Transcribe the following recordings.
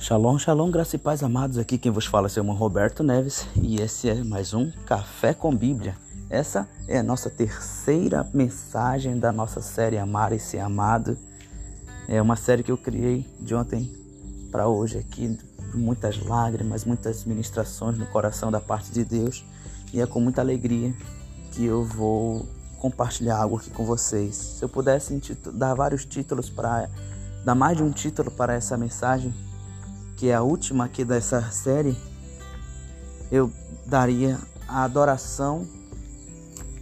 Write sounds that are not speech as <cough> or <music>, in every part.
Shalom, shalom, graça e paz amados. Aqui quem vos fala é seu irmão Roberto Neves e esse é mais um Café com Bíblia. Essa é a nossa terceira mensagem da nossa série Amar e Ser Amado. É uma série que eu criei de ontem para hoje aqui, muitas lágrimas, muitas ministrações no coração da parte de Deus e é com muita alegria que eu vou compartilhar algo aqui com vocês. Se eu pudesse dar vários títulos para dar mais de um título para essa mensagem, que é a última aqui dessa série, eu daria a adoração,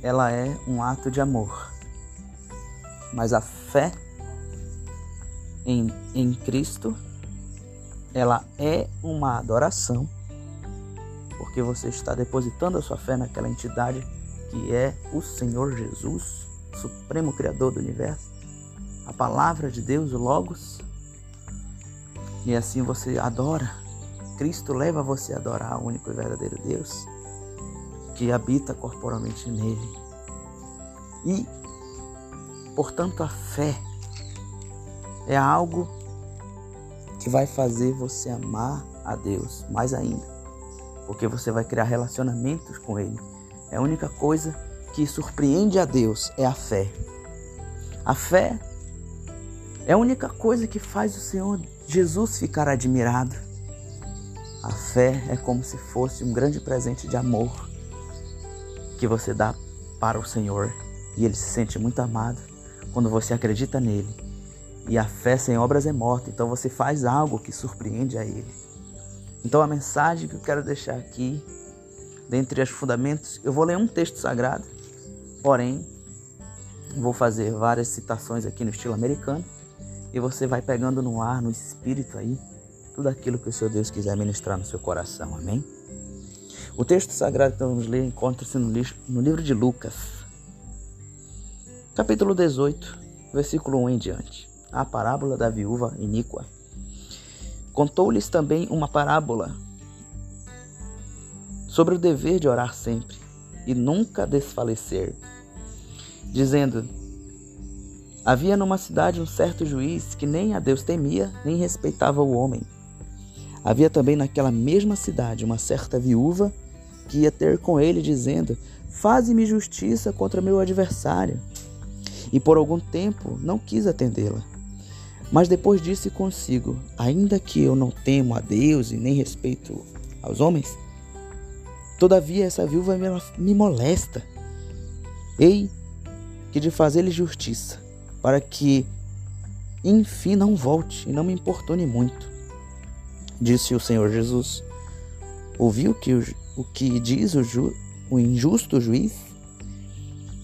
ela é um ato de amor. Mas a fé em, em Cristo, ela é uma adoração, porque você está depositando a sua fé naquela entidade que é o Senhor Jesus, Supremo Criador do universo, a palavra de Deus, o Logos, e assim você adora. Cristo leva você a adorar o único e verdadeiro Deus que habita corporalmente nele. E, portanto, a fé é algo que vai fazer você amar a Deus mais ainda, porque você vai criar relacionamentos com Ele. É a única coisa que surpreende a Deus é a fé. A fé é a única coisa que faz o Senhor Jesus ficar admirado. A fé é como se fosse um grande presente de amor que você dá para o Senhor e ele se sente muito amado quando você acredita nele. E a fé sem obras é morta, então você faz algo que surpreende a ele. Então a mensagem que eu quero deixar aqui, dentre os fundamentos, eu vou ler um texto sagrado, porém vou fazer várias citações aqui no estilo americano e você vai pegando no ar, no espírito aí, tudo aquilo que o seu Deus quiser ministrar no seu coração. Amém? O texto sagrado que vamos ler encontra-se no, no livro de Lucas, capítulo 18, versículo 1 em diante. A parábola da viúva iníqua. Contou-lhes também uma parábola sobre o dever de orar sempre e nunca desfalecer, dizendo: Havia numa cidade um certo juiz que nem a Deus temia, nem respeitava o homem. Havia também naquela mesma cidade uma certa viúva que ia ter com ele, dizendo: Faze-me justiça contra meu adversário. E por algum tempo não quis atendê-la. Mas depois disse consigo: Ainda que eu não temo a Deus e nem respeito aos homens, todavia essa viúva me molesta. Ei, que de fazer-lhe justiça, para que enfim não volte e não me importune muito. Disse o Senhor Jesus. Ouviu que o, o que diz o, ju, o injusto juiz?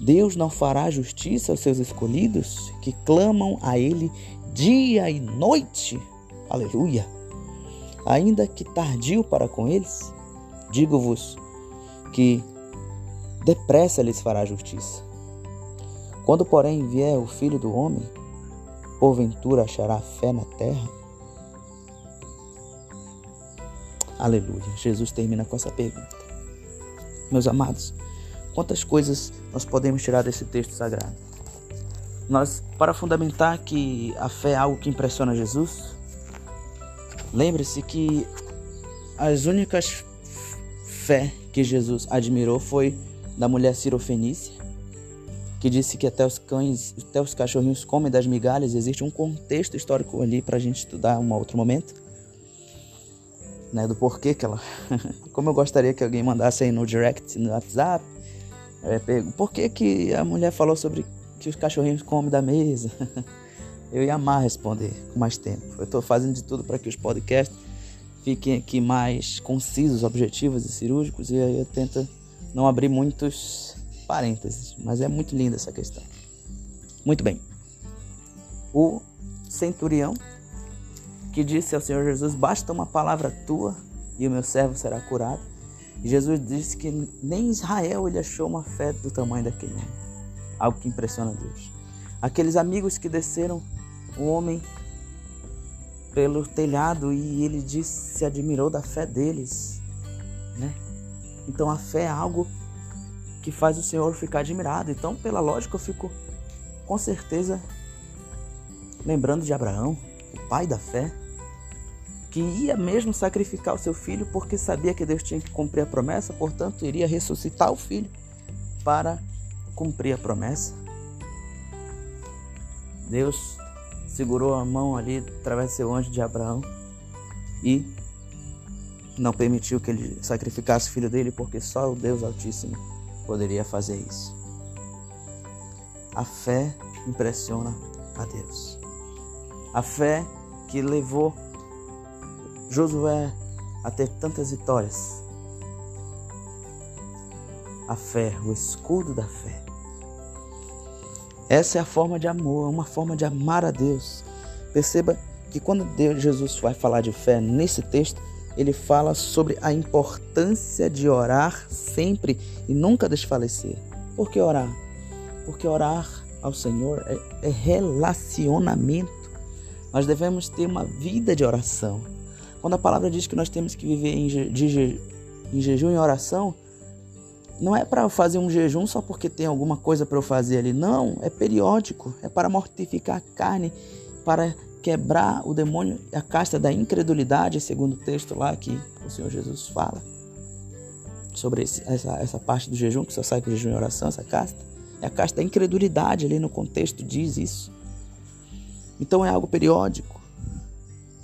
Deus não fará justiça aos seus escolhidos que clamam a Ele dia e noite. Aleluia! Ainda que tardio para com eles, digo-vos que depressa lhes fará justiça. Quando, porém, vier o filho do homem, porventura achará fé na terra? Aleluia. Jesus termina com essa pergunta. Meus amados, quantas coisas nós podemos tirar desse texto sagrado? Nós, para fundamentar que a fé é algo que impressiona Jesus, lembre-se que as únicas fé que Jesus admirou foi da mulher cirofenícia que disse que até os cães, até os cachorrinhos comem das migalhas. Existe um contexto histórico ali para a gente estudar um outro momento, né? Do porquê que ela. <laughs> Como eu gostaria que alguém mandasse aí no direct, no WhatsApp, é, por que, que a mulher falou sobre que os cachorrinhos comem da mesa? <laughs> eu ia amar responder com mais tempo. Eu estou fazendo de tudo para que os podcasts fiquem aqui mais concisos, objetivos e cirúrgicos, e aí eu tento não abrir muitos parênteses, mas é muito linda essa questão. Muito bem. O centurião que disse ao Senhor Jesus: Basta uma palavra tua e o meu servo será curado. E Jesus disse que nem Israel ele achou uma fé do tamanho daquele homem. Algo que impressiona Deus. Aqueles amigos que desceram o homem pelo telhado e ele disse, se admirou da fé deles, né? Então a fé é algo que faz o Senhor ficar admirado. Então, pela lógica, eu fico com certeza lembrando de Abraão, o pai da fé, que ia mesmo sacrificar o seu filho porque sabia que Deus tinha que cumprir a promessa, portanto, iria ressuscitar o filho para cumprir a promessa. Deus segurou a mão ali através do seu anjo de Abraão e não permitiu que ele sacrificasse o filho dele, porque só o Deus Altíssimo poderia fazer isso. A fé impressiona a Deus. A fé que levou Josué a ter tantas vitórias. A fé, o escudo da fé. Essa é a forma de amor, uma forma de amar a Deus. Perceba que quando Deus, Jesus vai falar de fé nesse texto, ele fala sobre a importância de orar sempre e nunca desfalecer. Por que orar? Porque orar ao Senhor é, é relacionamento. Nós devemos ter uma vida de oração. Quando a palavra diz que nós temos que viver em, je, de, em jejum e oração, não é para fazer um jejum só porque tem alguma coisa para eu fazer ali. Não, é periódico. É para mortificar a carne, para quebrar o demônio, a casta da incredulidade, segundo o texto lá que o Senhor Jesus fala. Sobre esse, essa, essa parte do jejum, que só sai com jejum e oração, essa casta. É a casta da incredulidade ali no contexto, diz isso. Então é algo periódico.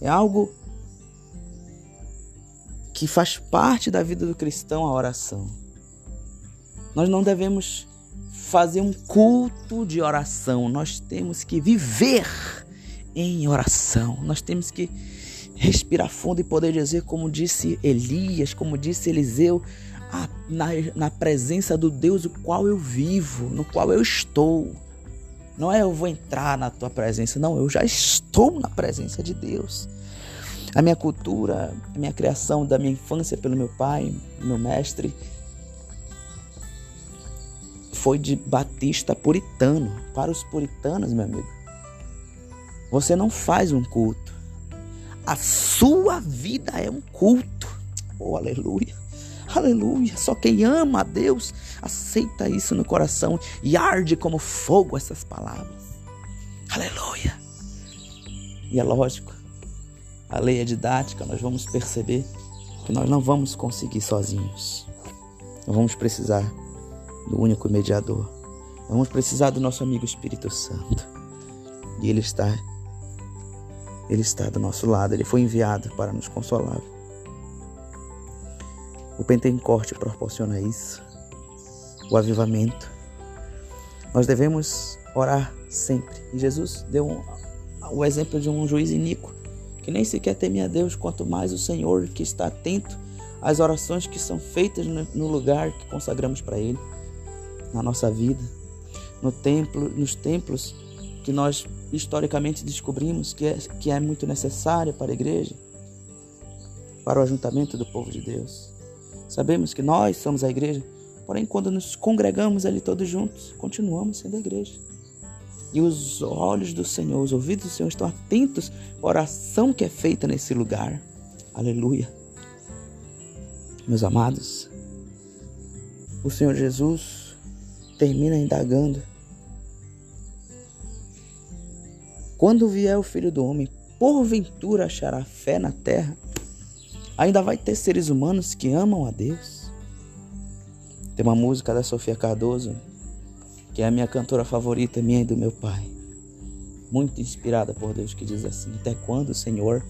É algo que faz parte da vida do cristão a oração. Nós não devemos fazer um culto de oração, nós temos que viver em oração. Nós temos que respirar fundo e poder dizer, como disse Elias, como disse Eliseu, na, na presença do Deus o qual eu vivo, no qual eu estou. Não é eu vou entrar na tua presença, não, eu já estou na presença de Deus. A minha cultura, a minha criação da minha infância pelo meu pai, meu mestre, foi de batista puritano. Para os puritanos, meu amigo, você não faz um culto. A sua vida é um culto. Oh, aleluia. Aleluia. Só quem ama a Deus aceita isso no coração e arde como fogo essas palavras. Aleluia. E é lógico, a lei é didática, nós vamos perceber que nós não vamos conseguir sozinhos. Nós vamos precisar do único mediador. Vamos precisar do nosso amigo Espírito Santo. E ele está ele está do nosso lado, ele foi enviado para nos consolar. O Pentecoste proporciona isso, o avivamento. Nós devemos orar sempre. E Jesus deu um, o exemplo de um juiz iníquo, que nem sequer temia Deus, quanto mais o Senhor que está atento às orações que são feitas no lugar que consagramos para Ele na nossa vida, no templo, nos templos que nós historicamente descobrimos que é, que é muito necessário para a igreja, para o ajuntamento do povo de Deus. Sabemos que nós somos a igreja, porém, quando nos congregamos ali todos juntos, continuamos sendo a igreja. E os olhos do Senhor, os ouvidos do Senhor estão atentos à oração que é feita nesse lugar. Aleluia. Meus amados, o Senhor Jesus termina indagando: Quando vier o filho do homem, porventura achará fé na terra? Ainda vai ter seres humanos que amam a Deus? Tem uma música da Sofia Cardoso, que é a minha cantora favorita, minha e do meu pai. Muito inspirada por Deus, que diz assim: Até quando, Senhor,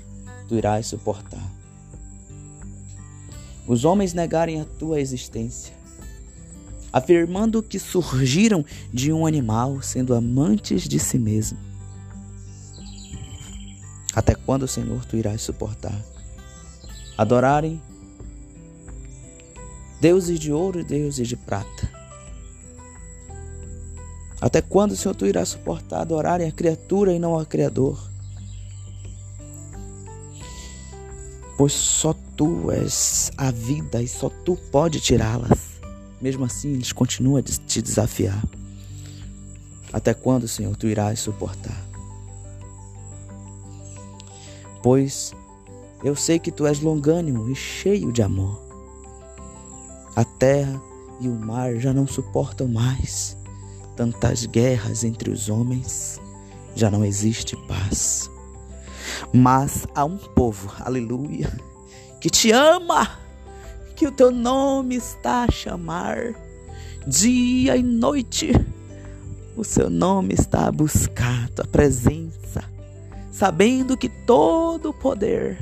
tu irás suportar? Os homens negarem a tua existência afirmando que surgiram de um animal, sendo amantes de si mesmo. Até quando, Senhor, tu irás suportar? Adorarem deuses de ouro e deuses de prata. Até quando, Senhor, tu irás suportar adorarem a criatura e não a Criador? Pois só tu és a vida e só tu pode tirá-las. Mesmo assim, eles continuam a te desafiar. Até quando, Senhor, tu irás suportar? Pois eu sei que tu és longânimo e cheio de amor. A terra e o mar já não suportam mais tantas guerras entre os homens, já não existe paz. Mas há um povo, aleluia, que te ama, que o teu nome está a chamar dia e noite. O seu nome está a buscar tua presença, sabendo que todo o poder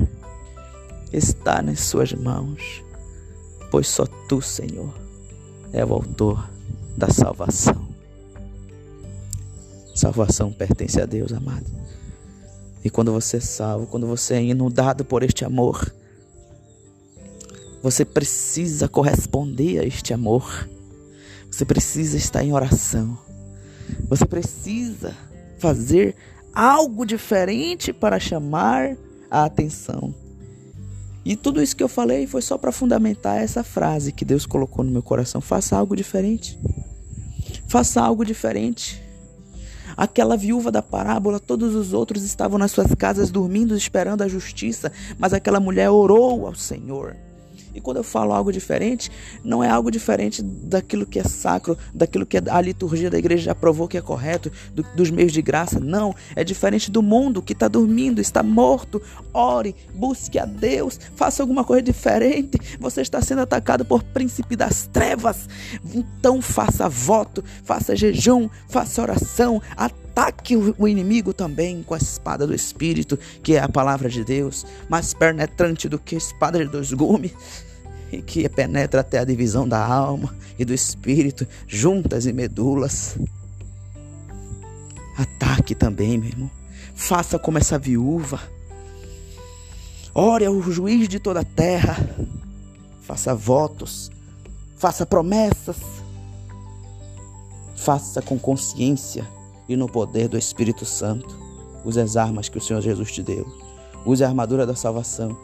está nas suas mãos, pois só tu, Senhor, é o autor da salvação. Salvação pertence a Deus, amado. E quando você é salvo, quando você é inundado por este amor, você precisa corresponder a este amor. Você precisa estar em oração. Você precisa fazer algo diferente para chamar a atenção. E tudo isso que eu falei foi só para fundamentar essa frase que Deus colocou no meu coração: faça algo diferente. Faça algo diferente. Aquela viúva da parábola, todos os outros estavam nas suas casas dormindo, esperando a justiça, mas aquela mulher orou ao Senhor. E quando eu falo algo diferente, não é algo diferente daquilo que é sacro, daquilo que a liturgia da igreja já provou que é correto, do, dos meios de graça. Não, é diferente do mundo que está dormindo, está morto. Ore, busque a Deus, faça alguma coisa diferente. Você está sendo atacado por príncipe das trevas. Então faça voto, faça jejum, faça oração, ataque o inimigo também com a espada do Espírito, que é a palavra de Deus, mais penetrante do que a espada de dois gumes, <laughs> e que penetra até a divisão da alma e do espírito, juntas e medulas. Ataque também, meu irmão. Faça como essa viúva. Ore ao juiz de toda a terra. Faça votos. Faça promessas. Faça com consciência e no poder do Espírito Santo. Use as armas que o Senhor Jesus te deu. Use a armadura da salvação.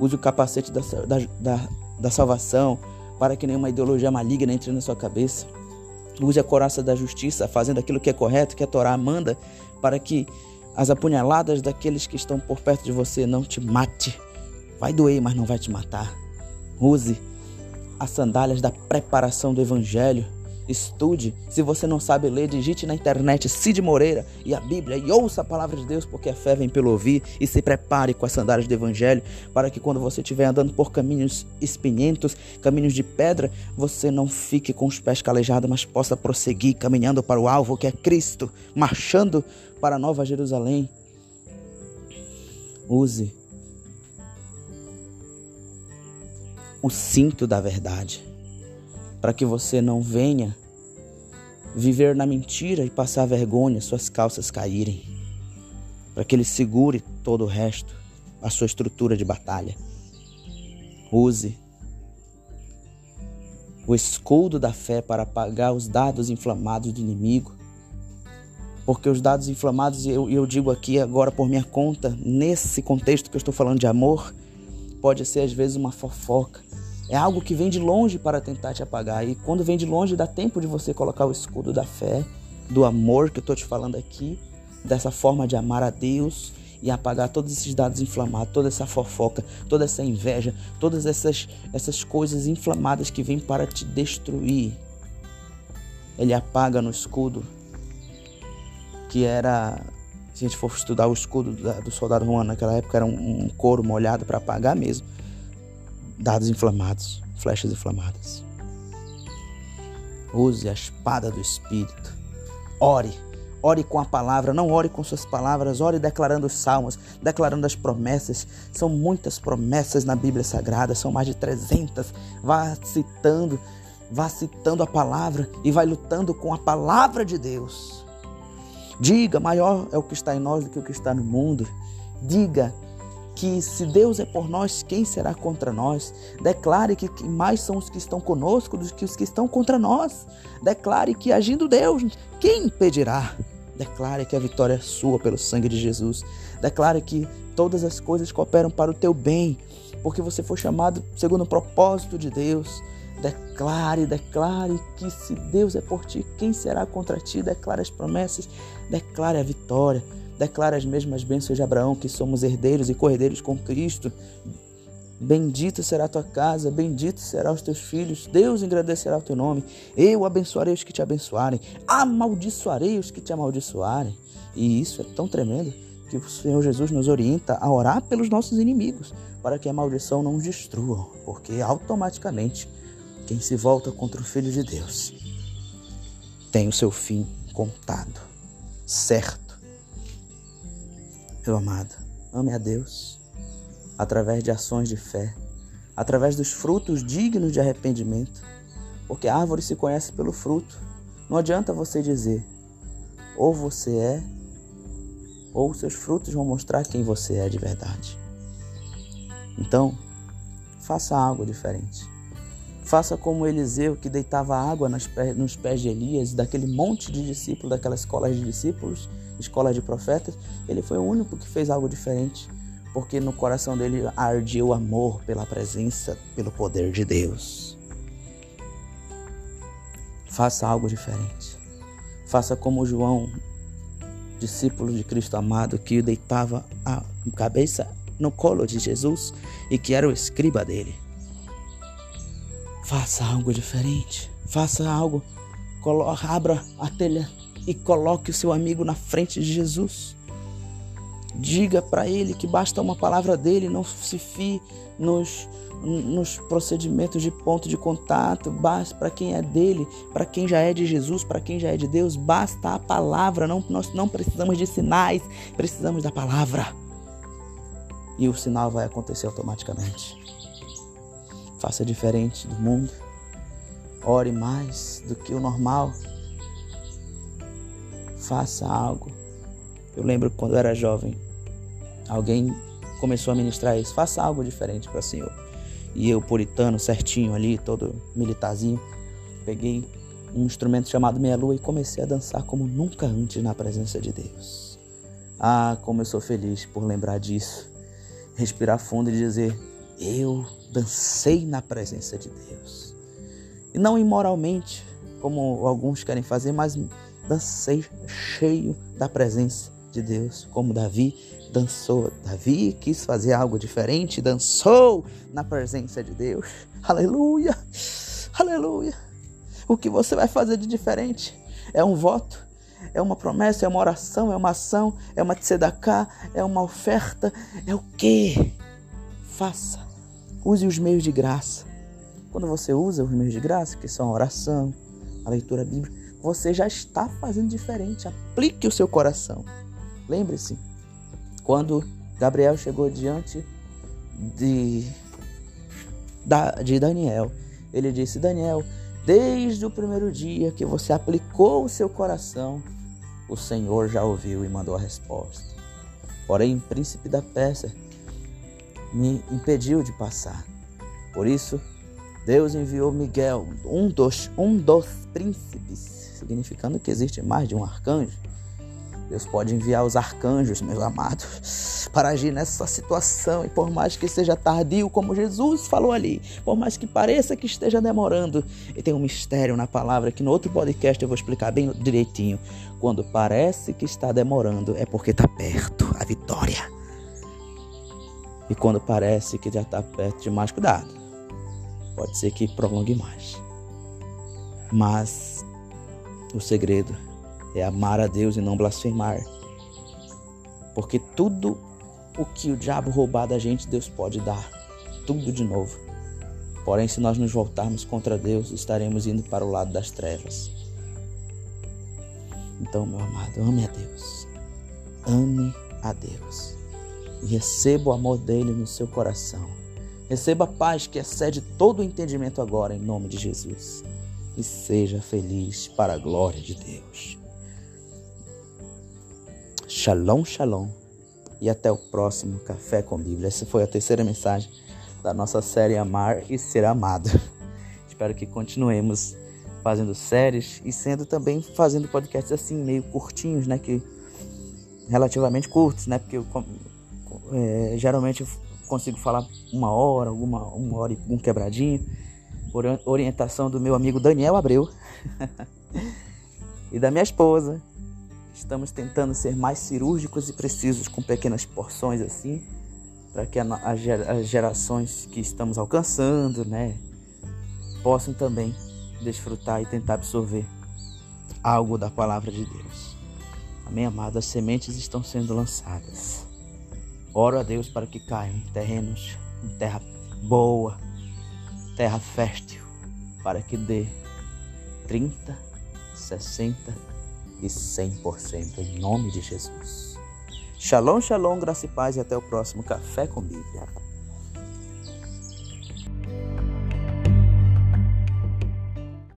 Use o capacete da, da, da, da salvação para que nenhuma ideologia maligna entre na sua cabeça. Use a coraça da justiça, fazendo aquilo que é correto, que a Torá manda, para que as apunhaladas daqueles que estão por perto de você não te mate. Vai doer, mas não vai te matar. Use as sandálias da preparação do evangelho Estude. Se você não sabe ler, digite na internet Cid Moreira e a Bíblia e ouça a palavra de Deus, porque a fé vem pelo ouvir. E se prepare com as sandálias do Evangelho, para que quando você estiver andando por caminhos espinhentos, caminhos de pedra, você não fique com os pés calejados, mas possa prosseguir caminhando para o alvo que é Cristo, marchando para a Nova Jerusalém. Use o cinto da verdade para que você não venha viver na mentira e passar vergonha, suas calças caírem, para que ele segure todo o resto, a sua estrutura de batalha. Use o escudo da fé para apagar os dados inflamados do inimigo. Porque os dados inflamados, eu, eu digo aqui agora por minha conta, nesse contexto que eu estou falando de amor, pode ser às vezes uma fofoca, é algo que vem de longe para tentar te apagar. E quando vem de longe, dá tempo de você colocar o escudo da fé, do amor que eu estou te falando aqui, dessa forma de amar a Deus e apagar todos esses dados inflamados, toda essa fofoca, toda essa inveja, todas essas, essas coisas inflamadas que vêm para te destruir. Ele apaga no escudo, que era, se a gente for estudar o escudo do soldado romano naquela época, era um, couro molhado para apagar mesmo dados inflamados, flechas inflamadas. Use a espada do Espírito. Ore. Ore com a palavra, não ore com suas palavras, ore declarando os salmos, declarando as promessas. São muitas promessas na Bíblia Sagrada, são mais de 300. Vá citando, vá citando a palavra e vai lutando com a palavra de Deus. Diga, maior é o que está em nós do que o que está no mundo. Diga, que se Deus é por nós, quem será contra nós? Declare que mais são os que estão conosco do que os que estão contra nós. Declare que agindo Deus, quem impedirá? Declare que a vitória é sua pelo sangue de Jesus. Declare que todas as coisas cooperam para o teu bem, porque você foi chamado segundo o propósito de Deus. Declare, declare que se Deus é por ti, quem será contra ti? Declare as promessas, declare a vitória. Declara as mesmas bênçãos de Abraão, que somos herdeiros e cordeiros com Cristo. Bendito será a tua casa, bendito será os teus filhos. Deus engrandecerá o teu nome. Eu abençoarei os que te abençoarem, amaldiçoarei os que te amaldiçoarem. E isso é tão tremendo que o Senhor Jesus nos orienta a orar pelos nossos inimigos, para que a maldição não os destrua, porque automaticamente quem se volta contra o Filho de Deus tem o seu fim contado, certo. Meu amado, ame a Deus através de ações de fé, através dos frutos dignos de arrependimento, porque a árvore se conhece pelo fruto. Não adianta você dizer, ou você é, ou seus frutos vão mostrar quem você é de verdade. Então, faça algo diferente. Faça como Eliseu, que deitava água nos pés de Elias, daquele monte de discípulos, daquela escola de discípulos, escola de profetas. Ele foi o único que fez algo diferente, porque no coração dele ardia o amor pela presença, pelo poder de Deus. Faça algo diferente. Faça como João, discípulo de Cristo amado, que deitava a cabeça no colo de Jesus e que era o escriba dele. Faça algo diferente. Faça algo. Abra a telha e coloque o seu amigo na frente de Jesus. Diga para ele que basta uma palavra dele, não se fie nos, nos procedimentos de ponto de contato, basta para quem é dele, para quem já é de Jesus, para quem já é de Deus, basta a palavra, não, nós não precisamos de sinais, precisamos da palavra. E o sinal vai acontecer automaticamente. Faça diferente do mundo. Ore mais do que o normal. Faça algo. Eu lembro quando eu era jovem, alguém começou a ministrar isso. Faça algo diferente para o Senhor. E eu, puritano, certinho ali, todo militarzinho, peguei um instrumento chamado meia-lua e comecei a dançar como nunca antes na presença de Deus. Ah, como eu sou feliz por lembrar disso. Respirar fundo e dizer: Eu dancei na presença de Deus. E não imoralmente, como alguns querem fazer, mas dancei cheio da presença de Deus, como Davi dançou. Davi quis fazer algo diferente, dançou na presença de Deus. Aleluia! Aleluia! O que você vai fazer de diferente é um voto, é uma promessa, é uma oração, é uma ação, é uma tzedakah, é uma oferta, é o que? Faça Use os meios de graça. Quando você usa os meios de graça, que são a oração, a leitura bíblica, você já está fazendo diferente. Aplique o seu coração. Lembre-se, quando Gabriel chegou diante de, de Daniel, ele disse: Daniel, desde o primeiro dia que você aplicou o seu coração, o Senhor já ouviu e mandou a resposta. Porém, o príncipe da Pérsia me impediu de passar. Por isso, Deus enviou Miguel, um dos, um dos príncipes, significando que existe mais de um arcanjo. Deus pode enviar os arcanjos, meus amados, para agir nessa situação. E por mais que seja tardio, como Jesus falou ali, por mais que pareça que esteja demorando, e tem um mistério na palavra que no outro podcast eu vou explicar bem direitinho. Quando parece que está demorando, é porque está perto a vitória. E quando parece que já está perto demais, cuidado. Pode ser que prolongue mais. Mas o segredo é amar a Deus e não blasfemar. Porque tudo o que o diabo roubar da gente, Deus pode dar. Tudo de novo. Porém, se nós nos voltarmos contra Deus, estaremos indo para o lado das trevas. Então, meu amado, ame a Deus. Ame a Deus e receba o amor dele no seu coração. Receba a paz que excede todo o entendimento agora, em nome de Jesus. E seja feliz para a glória de Deus. Shalom, shalom. E até o próximo Café com Bíblia. Essa foi a terceira mensagem da nossa série Amar e Ser Amado. <laughs> Espero que continuemos fazendo séries e sendo também fazendo podcasts assim, meio curtinhos, né? Que relativamente curtos, né? Porque eu é, geralmente eu consigo falar uma hora, alguma uma hora e um quebradinho, por orientação do meu amigo Daniel Abreu <laughs> e da minha esposa. Estamos tentando ser mais cirúrgicos e precisos com pequenas porções assim, para que as gerações que estamos alcançando, né, possam também desfrutar e tentar absorver algo da palavra de Deus. Amém, amado? As sementes estão sendo lançadas. Oro a Deus para que caiam em terrenos, em terra boa, terra fértil, para que dê 30, 60 e 100% em nome de Jesus. Shalom, shalom, graça e paz e até o próximo Café com Bíblia.